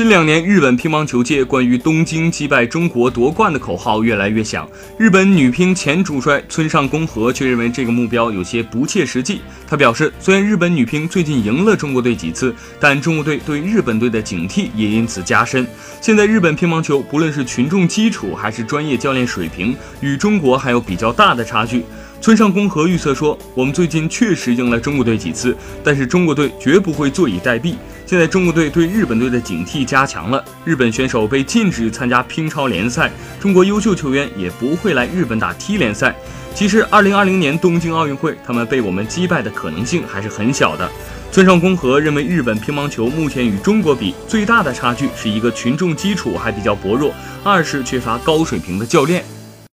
近两年，日本乒乓球界关于东京击败中国夺冠的口号越来越响。日本女乒前主帅村上恭和却认为这个目标有些不切实际。他表示，虽然日本女乒最近赢了中国队几次，但中国队对日本队的警惕也因此加深。现在日本乒乓球不论是群众基础还是专业教练水平，与中国还有比较大的差距。村上恭和预测说：“我们最近确实赢了中国队几次，但是中国队绝不会坐以待毙。现在中国队对日本队的警惕加强了，日本选手被禁止参加乒超联赛，中国优秀球员也不会来日本打 T 联赛。其实，2020年东京奥运会，他们被我们击败的可能性还是很小的。”村上恭和认为，日本乒乓球目前与中国比最大的差距是一个群众基础还比较薄弱，二是缺乏高水平的教练。